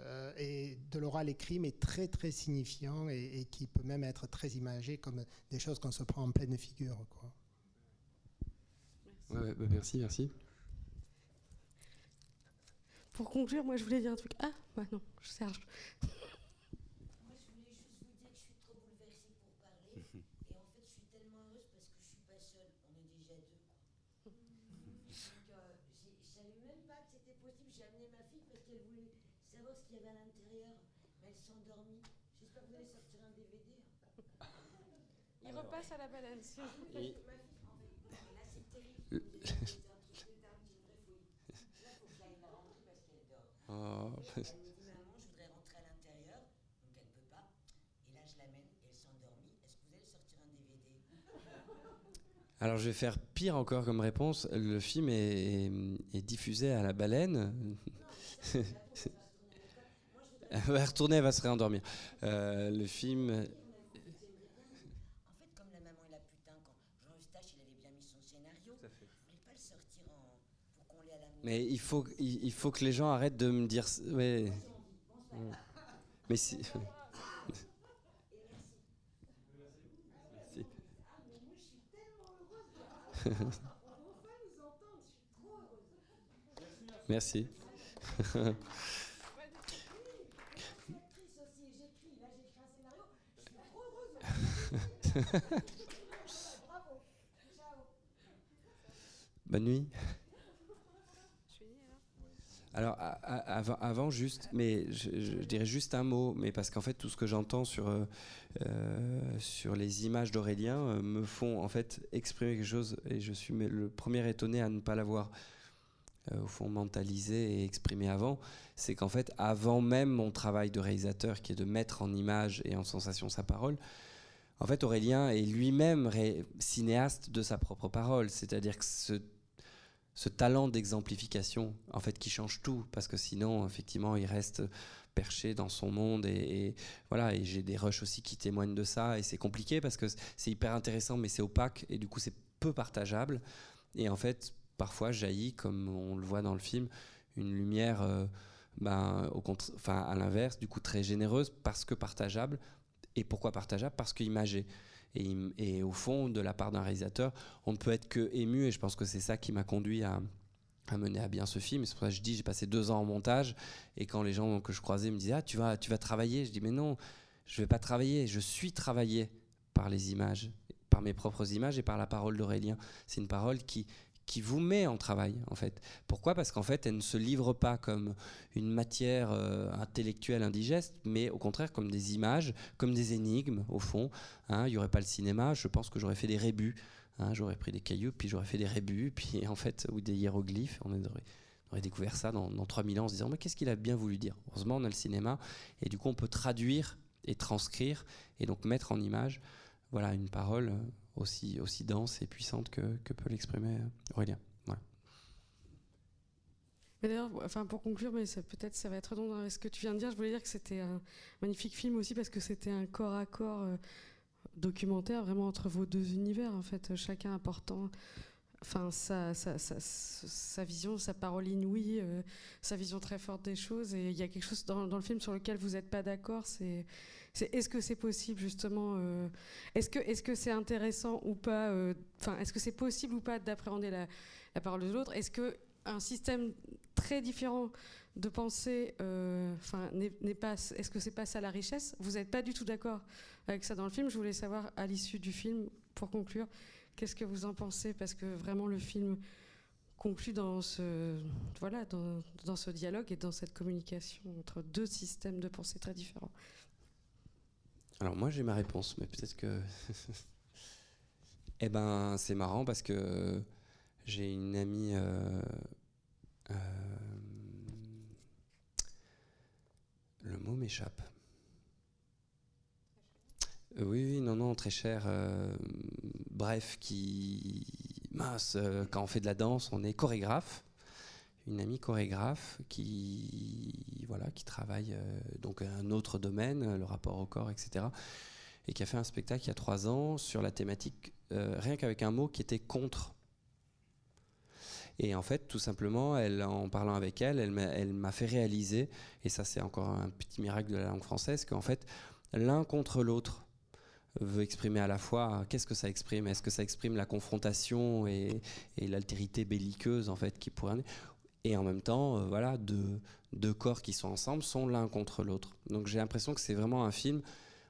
Euh, et de l'oral écrit, mais très très signifiant et, et qui peut même être très imagé comme des choses qu'on se prend en pleine figure. Quoi. Ouais, ouais, bah merci merci Pour conclure, moi je voulais dire un truc. Ah, bah non, Serge. Moi, je voulais juste vous dire que je suis trop bouleversée pour parler. Et en fait, je suis tellement heureuse parce que je suis pas seule. On est déjà deux. Quoi. Donc, euh, j'ai- je savais même pas que c'était possible. J'ai amené ma fille parce qu'elle voulait savoir ce qu'il y avait à l'intérieur. Mais elle s'est endormie. J'espère que vous allez sortir un DVD. Il repasse à la baleine. si vous voulez. Et- Ma fille, en fait, là, c'est terrible. Déjà, c'est un truc de dingue, c'est une vraie folie. Là, faut que j'aille la rentrer parce qu'elle dort. Oh, Et elle me dit maman, je voudrais rentrer à l'intérieur, donc elle peut pas. Et là, je l'amène et elle s'est endormie. Est-ce que vous allez sortir un DVD Alors je vais faire pire encore comme réponse. Le film est, est- est diffusé à la baleine. elle va retourner, elle va se réendormir. Euh, le film. Mais il faut, il faut que les gens arrêtent de me dire. Ouais. Mais si. Merci. Bonne nuit. Alors, avant, juste, mais je, dirais juste un mot, mais parce qu'en fait, tout ce que j'entends sur, euh, euh, sur les images d'Aurélien euh, me font en fait exprimer quelque chose, et je suis le premier étonné à ne pas l'avoir au fond mentalisé et exprimé avant. C'est qu'en fait, avant même mon travail de réalisateur, qui est de mettre en image et en sensation sa parole, en fait, Aurélien est lui-même cinéaste de sa propre parole, c'est-à-dire que ce ce talent d'exemplification, en fait, qui change tout, parce que sinon, effectivement, il reste perché dans son monde et, voilà. Et j'ai des rushs aussi qui témoignent de ça, et c'est compliqué parce que c'est hyper intéressant, mais c'est opaque et du coup c'est peu partageable. Et en fait, parfois jaillit, comme on le voit dans le film, une lumière, euh, ben, au enfin à l'inverse, du coup très généreuse parce que partageable. Et pourquoi partageable? Parce qu'imagée. Et, et au fond, de la part d'un réalisateur, on ne peut être que ému, et je pense que c'est ça qui m'a conduit à, à mener à bien ce film. C'est pour ça que je dis, j'ai passé deux ans en montage, et quand les gens que je croisais me disaient, ah, tu vas, tu vas travailler, je dis, mais non, je vais pas travailler, je suis travaillé par les images, par mes propres images et par la parole d'Aurélien. C'est une parole qui qui vous met en travail en fait. Pourquoi? Parce qu'en fait, elle ne se livre pas comme une matière euh, intellectuelle indigeste, mais au contraire comme des images, comme des énigmes au fond. Hein, Il n'y aurait pas le cinéma, je pense que j'aurais fait des rébus. Hein, j'aurais pris des cailloux, puis j'aurais fait des rébus, puis en fait, ou des hiéroglyphes. On aurait, découvert ça dans, dans 3000 ans en se disant, mais qu'est-ce qu'il a bien voulu dire? Heureusement, on a le cinéma, et du coup, on peut traduire et transcrire, et donc mettre en image voilà, une parole euh, aussi, dense et puissante que, peut l'exprimer euh, Aurélien. D'ailleurs, enfin pour conclure, mais peut-être ça va être redondant avec ce que tu viens de dire. Je voulais dire que c'était un magnifique film aussi parce que c'était un corps à corps euh, documentaire vraiment entre vos deux univers en fait, chacun apportant, enfin sa, sa, sa, sa vision, sa parole inouïe, euh, sa vision très forte des choses. Et il y a quelque chose dans, dans le film sur lequel vous n'êtes pas d'accord. C'est c'est est-ce que c'est possible justement euh, Est-ce que c'est intéressant ou pas euh, Enfin, est-ce que c'est possible ou pas d'appréhender la, parole de l'autre? Est-ce que un système très différent de pensée, euh, enfin, n'est pas. Est-ce que c'est pas ça la richesse? Vous n'êtes pas du tout d'accord avec ça dans le film. Je voulais savoir à l'issue du film, pour conclure, qu'est-ce que vous en pensez? Parce que vraiment le film conclut dans ce voilà dans ce dialogue et dans cette communication entre deux systèmes de pensée très différents. Alors moi j'ai ma réponse, mais peut-être que... eh ben c'est marrant parce que j'ai une amie... euh, euh, Le mot m'échappe. Euh, oui, oui, non, non, très cher. bref, qui... Mince, quand on fait de la danse, on est chorégraphe. Une amie chorégraphe qui, voilà, qui travaille euh, donc un autre domaine, euh, le rapport au corps, etc. Et qui a fait un spectacle il y a trois ans sur la thématique, euh, rien qu'avec un mot qui était contre. Et en fait, tout simplement, en parlant avec elle, elle m'a fait réaliser, et ça c'est encore un petit miracle de la langue française, qu'en fait, l'un contre l'autre veut exprimer à la fois qu'est-ce que ça exprime? Est-ce que ça exprime la confrontation et, et l'altérité belliqueuse en fait qui pourrait et en même temps, euh, voilà, deux, corps qui sont ensemble sont l'un contre l'autre. Donc j'ai l'impression que c'est vraiment un film,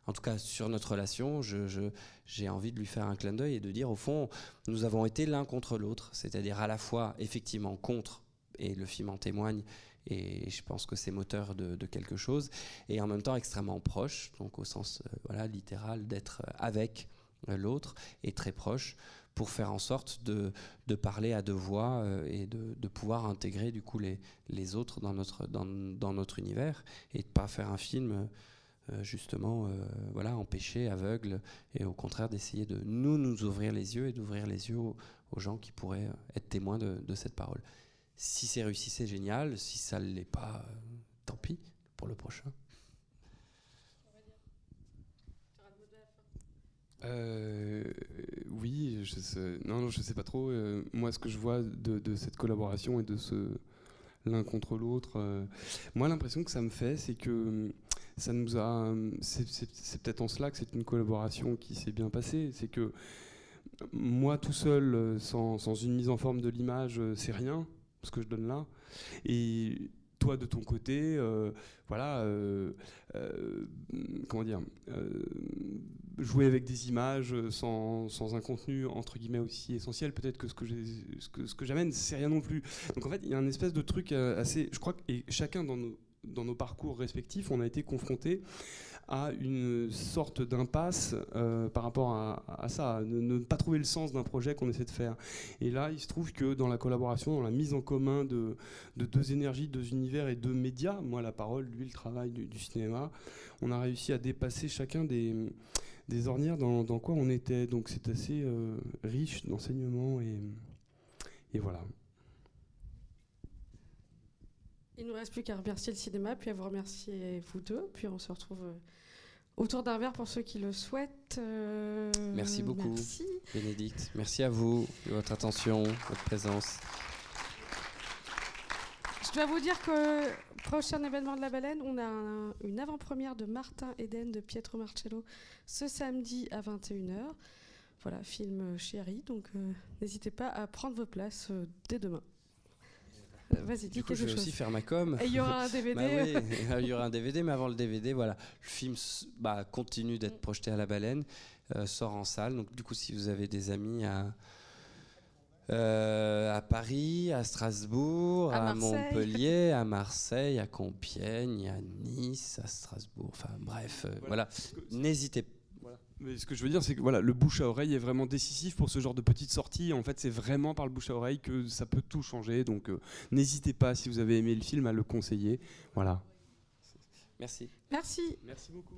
en tout cas sur notre relation, j'ai envie de lui faire un clin d'œil et de dire au fond, nous avons été l'un contre l'autre, c'est-à-dire à la fois effectivement contre, et le film en témoigne, et je pense que c'est moteur de, de quelque chose, et en même temps extrêmement proche, donc au sens euh, voilà, littéral d'être avec euh, l'autre et très proche pour faire en sorte de, parler à deux voix euh, et de, pouvoir intégrer du coup les, autres dans notre, univers et de pas faire un film euh, justement euh, voilà empêché, aveugle et au contraire d'essayer de nous nous ouvrir les yeux et d'ouvrir les yeux aux, gens qui pourraient être témoins de, cette parole. Si c'est réussi, c'est génial. Si ça ne l'est pas, tant pis pour le prochain. Euh, oui, je sais, non, non, je sais pas trop. Euh, moi, ce que je vois de, cette collaboration et de ce l'un contre l'autre, euh, moi, l'impression que ça me fait, c'est que hum, ça nous a. C'est c'est- peut-être en cela que c'est une collaboration qui s'est bien passée. C'est que moi, tout seul, sans, sans une mise en forme de l'image, c'est rien ce que je donne là. Et de ton côté, euh, voilà, euh, euh, comment dire, jouer avec des images sans, un contenu entre guillemets aussi essentiel peut-être que ce que j'amène c'est rien non plus. Donc en fait il y a un espèce de truc assez je crois et chacun dans nos dans nos parcours respectifs on a été confronté à une sorte d'impasse euh, par rapport à, ça, ne, pas trouver le sens d'un projet qu'on essaie de faire. Et là, il se trouve que dans la collaboration, dans la mise en commun de, deux énergies, deux univers et deux médias, moi la parole, lui le travail du, cinéma, on a réussi à dépasser chacun des, ornières dans, quoi on était. Donc c'est assez euh, riche d'enseignements et voilà. Il ne nous reste plus qu'à remercier le cinéma, puis à vous remercier vous deux, puis on se retrouve euh, autour d'un verre pour ceux qui le souhaitent. Euh, merci beaucoup, Bénédicte. Merci à vous de votre attention, votre présence. Je dois vous dire que prochain événement de la baleine, on a une avant-première de Martin Eden de Pietro Marcello ce samedi à 21h. Voilà, film chéri, donc euh, n'hésitez pas à prendre vos places dès demain. Vas-y, dis je vais aussi faire ma com. Et il y aura un DVD. Bah il y aura un DVD, mais avant le DVD, voilà, le film bah, continue d'être projeté à la baleine, euh, sort en salle. Donc du coup, si vous avez des amis à euh, à Paris, à Strasbourg, à, Montpellier, à Marseille, à Compiègne, à Nice, à Strasbourg. Enfin bref, euh, voilà. N'hésitez pas mais ce que je veux dire, c'est que voilà, le bouche à oreille est vraiment décisif pour ce genre de petites sorties. En fait, c'est vraiment par le bouche à oreille que ça peut tout changer. Donc, euh, n'hésitez pas, si vous avez aimé le film, à le conseiller. Voilà. Merci. Merci. Merci beaucoup.